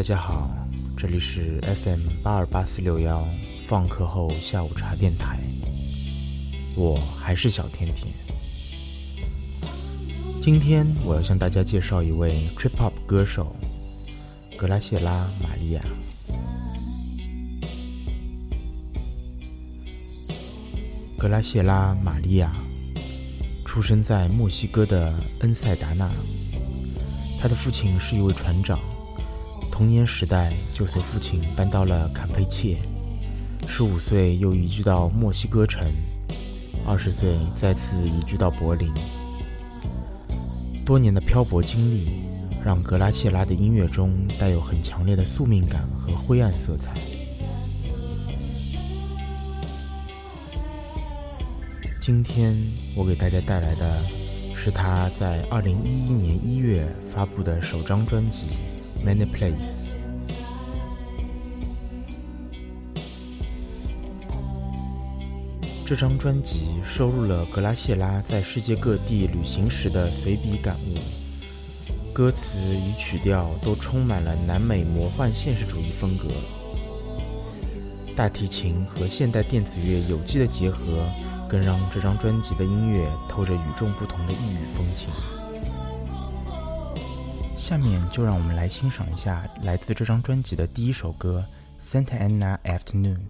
大家好，这里是 FM 八二八四六幺放课后下午茶电台，我还是小甜甜。今天我要向大家介绍一位 Trip Hop 歌手格拉谢拉·玛利亚。格拉谢拉·玛利亚出生在墨西哥的恩塞达纳，他的父亲是一位船长。童年时代就随父亲搬到了坎佩切，十五岁又移居到墨西哥城，二十岁再次移居到柏林。多年的漂泊经历，让格拉谢拉的音乐中带有很强烈的宿命感和灰暗色彩。今天我给大家带来的是他在二零一一年一月发布的首张专辑。Many places。这张专辑收录了格拉谢拉在世界各地旅行时的随笔感悟，歌词与曲调都充满了南美魔幻现实主义风格。大提琴和现代电子乐有机的结合，更让这张专辑的音乐透着与众不同的异域风情。下面就让我们来欣赏一下来自这张专辑的第一首歌《Santa Ana Afternoon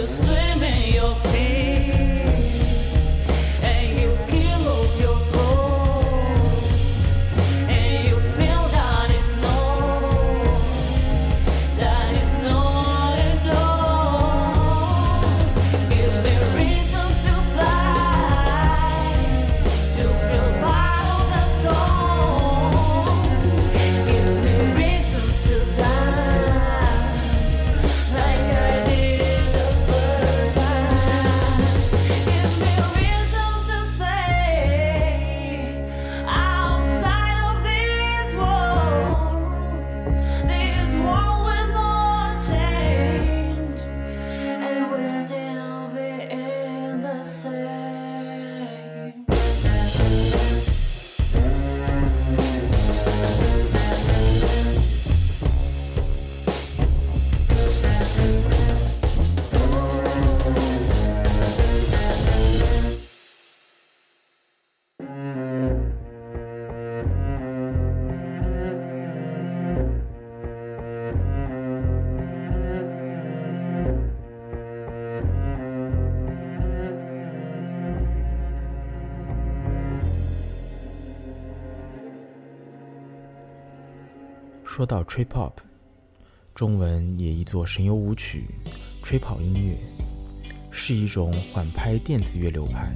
you swim in your feet. 说到 trip hop，中文也译作神游舞曲、吹跑音乐，是一种缓拍电子乐流派，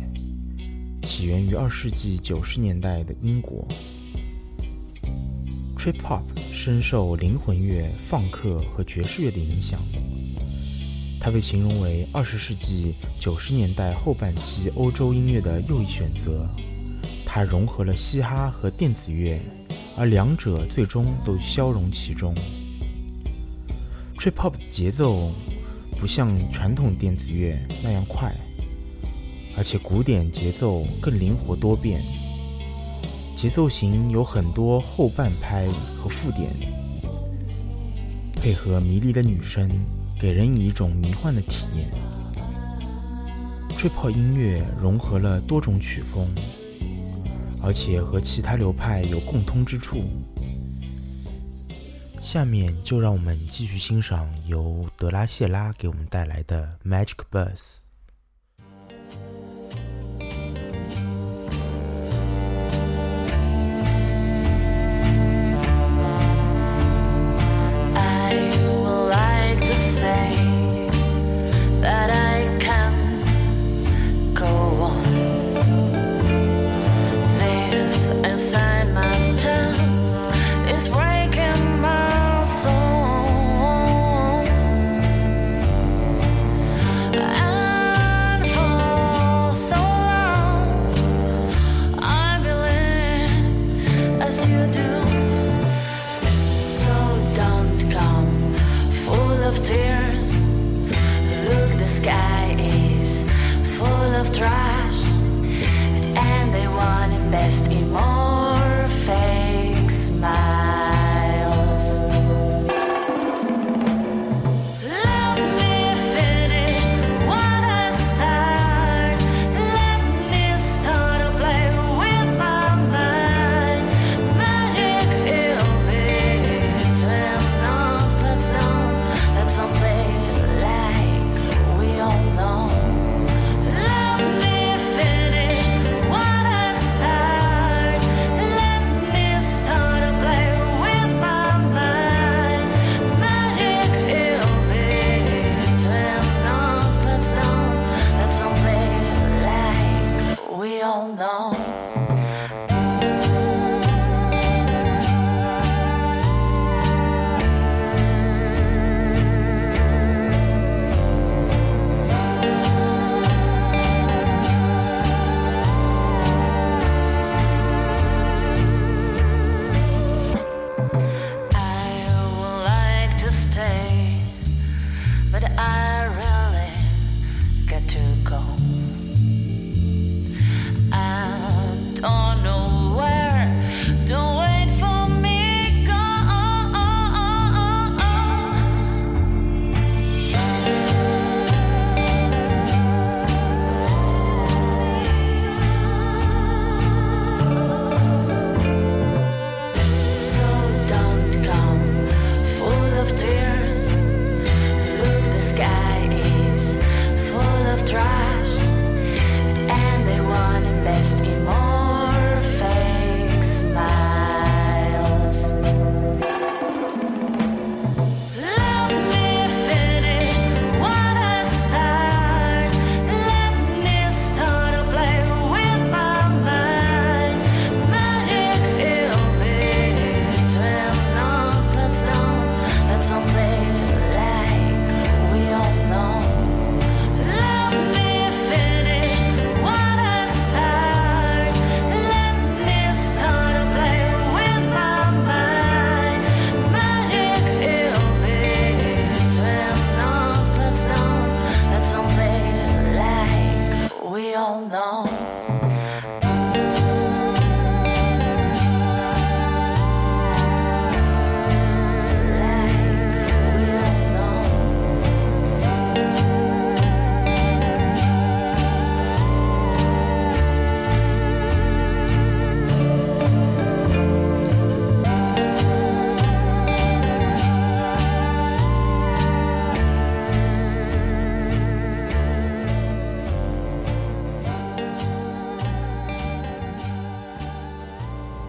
起源于二世纪九十年代的英国。Trip Hop 深受灵魂乐、放克和爵士乐的影响，它被形容为二十世纪九十年代后半期欧洲音乐的又一选择。它融合了嘻哈和电子乐，而两者最终都消融其中。Trip Hop 节奏不像传统电子乐那样快。而且鼓点节奏更灵活多变，节奏型有很多后半拍和附点，配合迷离的女声，给人以一种迷幻的体验。Trip hop 音乐融合了多种曲风，而且和其他流派有共通之处。下面就让我们继续欣赏由德拉谢拉给我们带来的《Magic Bus》。you do. So don't come full of tears. Look, the sky is full of trash, and they want to invest in more fake smiles.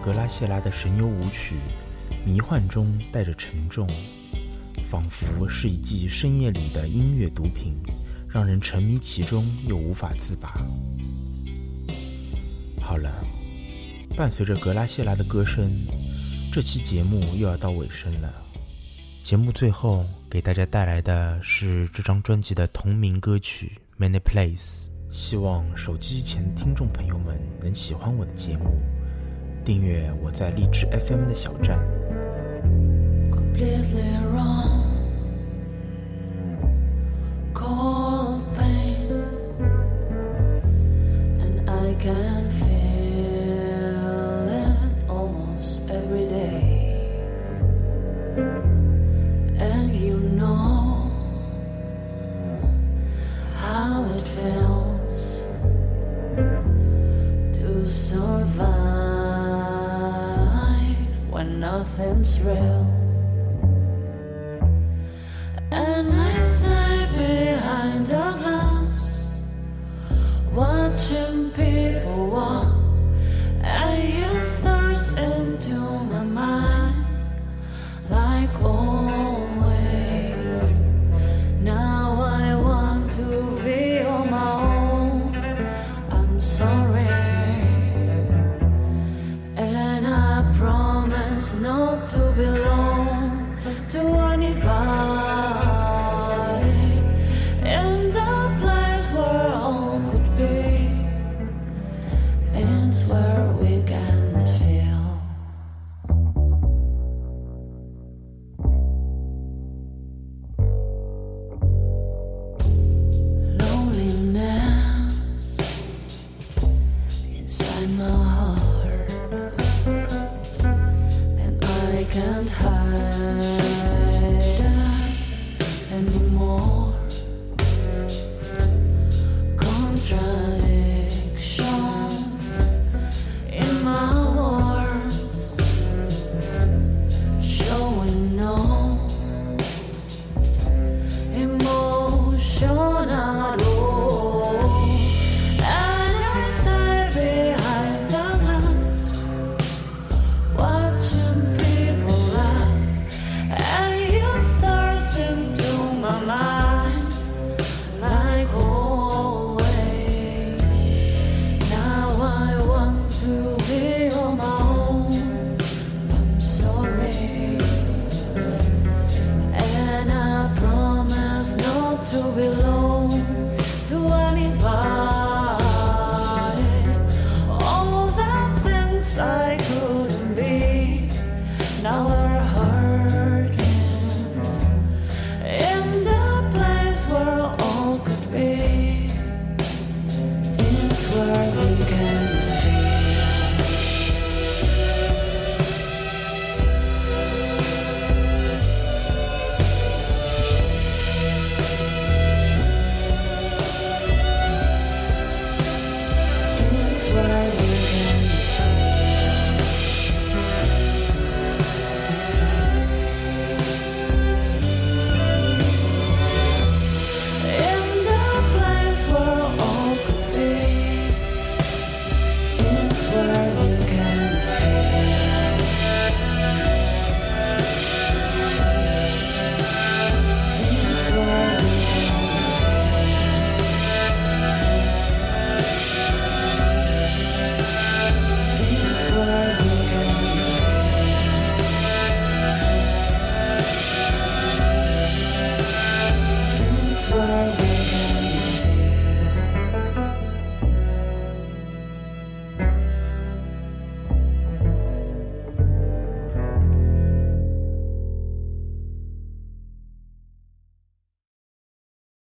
格拉谢拉的神游舞曲，迷幻中带着沉重，仿佛是一剂深夜里的音乐毒品，让人沉迷其中又无法自拔。好了，伴随着格拉谢拉的歌声，这期节目又要到尾声了。节目最后给大家带来的是这张专辑的同名歌曲《Many Places》，希望手机前的听众朋友们能喜欢我的节目，订阅我在荔枝 FM 的小站。It's real.